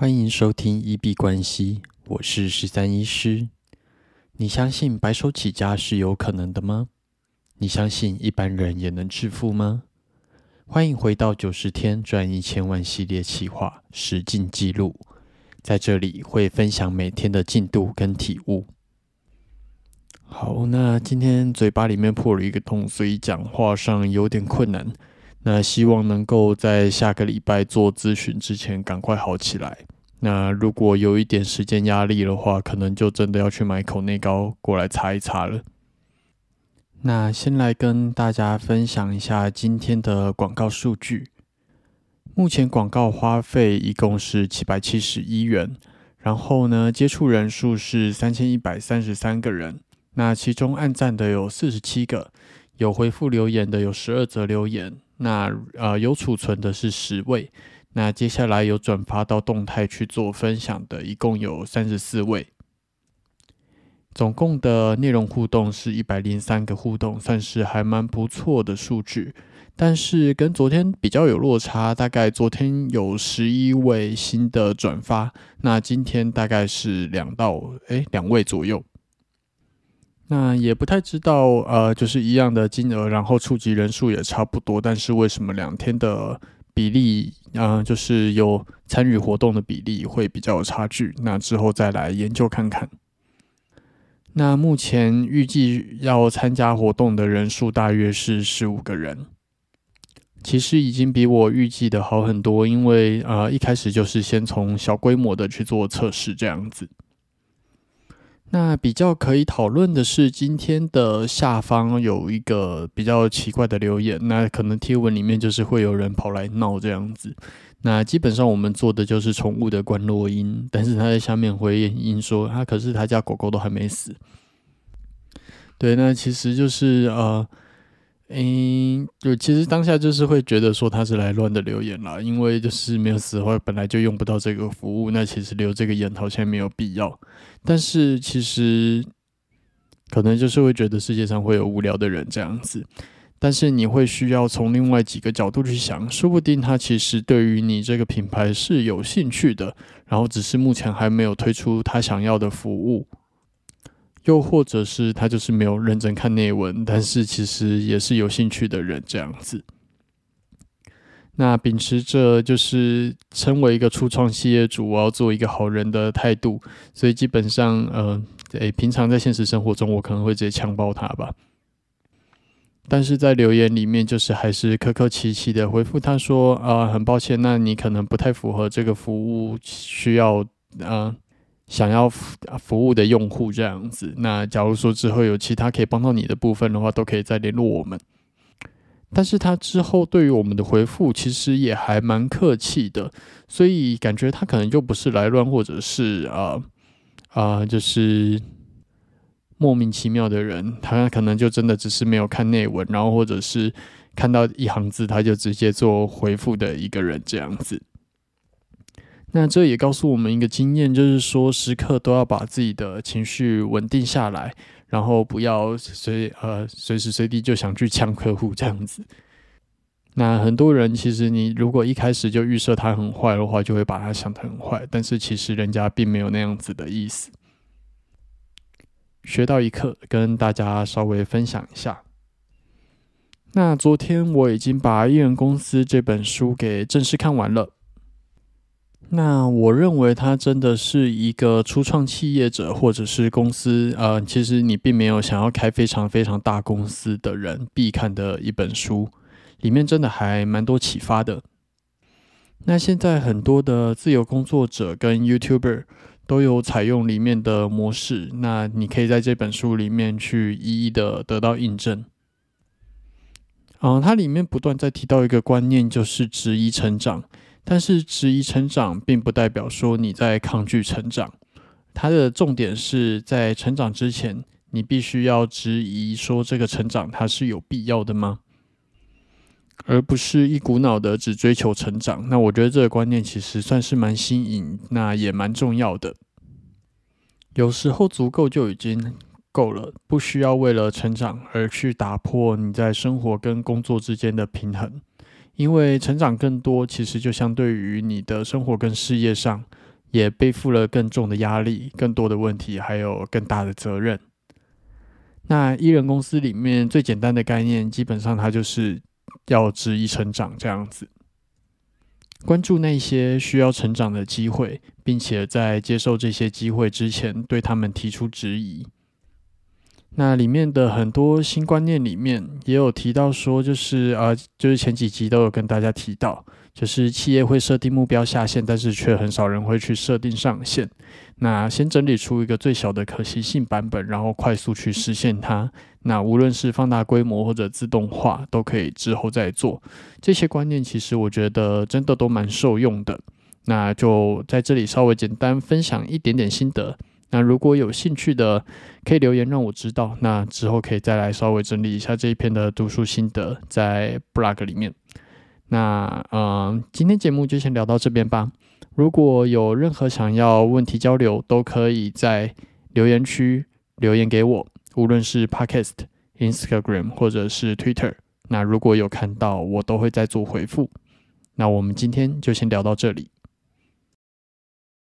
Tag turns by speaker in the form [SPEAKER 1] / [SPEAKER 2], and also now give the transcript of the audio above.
[SPEAKER 1] 欢迎收听一币关系，我是十三医师。你相信白手起家是有可能的吗？你相信一般人也能致富吗？欢迎回到九十天赚一千万系列企划实进记录，在这里会分享每天的进度跟体悟。好，那今天嘴巴里面破了一个洞，所以讲话上有点困难。那希望能够在下个礼拜做咨询之前赶快好起来。那如果有一点时间压力的话，可能就真的要去买口内膏过来擦一擦了。那先来跟大家分享一下今天的广告数据。目前广告花费一共是七百七十一元，然后呢，接触人数是三千一百三十三个人。那其中按赞的有四十七个，有回复留言的有十二则留言。那呃有储存的是十位，那接下来有转发到动态去做分享的，一共有三十四位，总共的内容互动是一百零三个互动，算是还蛮不错的数据。但是跟昨天比较有落差，大概昨天有十一位新的转发，那今天大概是两到诶两位左右。那也不太知道，呃，就是一样的金额，然后触及人数也差不多，但是为什么两天的比例，嗯，就是有参与活动的比例会比较有差距？那之后再来研究看看。那目前预计要参加活动的人数大约是十五个人，其实已经比我预计的好很多，因为呃一开始就是先从小规模的去做测试这样子。那比较可以讨论的是，今天的下方有一个比较奇怪的留言。那可能贴文里面就是会有人跑来闹这样子。那基本上我们做的就是宠物的关落音，但是他在下面回音说，他可是他家狗狗都还没死。对，那其实就是呃。嗯，就其实当下就是会觉得说他是来乱的留言啦，因为就是没有死的话，本来就用不到这个服务，那其实留这个言好像没有必要。但是其实可能就是会觉得世界上会有无聊的人这样子，但是你会需要从另外几个角度去想，说不定他其实对于你这个品牌是有兴趣的，然后只是目前还没有推出他想要的服务。又或者是他就是没有认真看内文，但是其实也是有兴趣的人这样子。那秉持着就是成为一个初创企业主，我要做一个好人的态度，所以基本上，呃，诶，平常在现实生活中，我可能会直接强暴他吧。但是在留言里面，就是还是客客气气的回复他说，啊，很抱歉，那你可能不太符合这个服务需要，啊。想要服服务的用户这样子，那假如说之后有其他可以帮到你的部分的话，都可以再联络我们。但是他之后对于我们的回复其实也还蛮客气的，所以感觉他可能就不是来乱，或者是啊啊，就是莫名其妙的人。他可能就真的只是没有看内文，然后或者是看到一行字他就直接做回复的一个人这样子。那这也告诉我们一个经验，就是说时刻都要把自己的情绪稳定下来，然后不要随呃随时随地就想去抢客户这样子。那很多人其实你如果一开始就预设他很坏的话，就会把他想得很坏，但是其实人家并没有那样子的意思。学到一课，跟大家稍微分享一下。那昨天我已经把《艺人公司》这本书给正式看完了。那我认为它真的是一个初创企业者或者是公司，呃，其实你并没有想要开非常非常大公司的人必看的一本书，里面真的还蛮多启发的。那现在很多的自由工作者跟 YouTuber 都有采用里面的模式，那你可以在这本书里面去一一的得到印证。嗯，它里面不断在提到一个观念，就是质疑成长。但是质疑成长，并不代表说你在抗拒成长。它的重点是在成长之前，你必须要质疑说这个成长它是有必要的吗？而不是一股脑的只追求成长。那我觉得这个观念其实算是蛮新颖，那也蛮重要的。有时候足够就已经够了，不需要为了成长而去打破你在生活跟工作之间的平衡。因为成长更多，其实就相对于你的生活跟事业上也背负了更重的压力、更多的问题，还有更大的责任。那艺人公司里面最简单的概念，基本上它就是要质疑成长这样子。关注那些需要成长的机会，并且在接受这些机会之前，对他们提出质疑。那里面的很多新观念里面也有提到说，就是呃，就是前几集都有跟大家提到，就是企业会设定目标下限，但是却很少人会去设定上限。那先整理出一个最小的可行性版本，然后快速去实现它。那无论是放大规模或者自动化，都可以之后再做。这些观念其实我觉得真的都蛮受用的。那就在这里稍微简单分享一点点心得。那如果有兴趣的，可以留言让我知道。那之后可以再来稍微整理一下这一篇的读书心得，在 blog 里面。那嗯，今天节目就先聊到这边吧。如果有任何想要问题交流，都可以在留言区留言给我，无论是 podcast、Instagram 或者是 Twitter。那如果有看到，我都会再做回复。那我们今天就先聊到这里。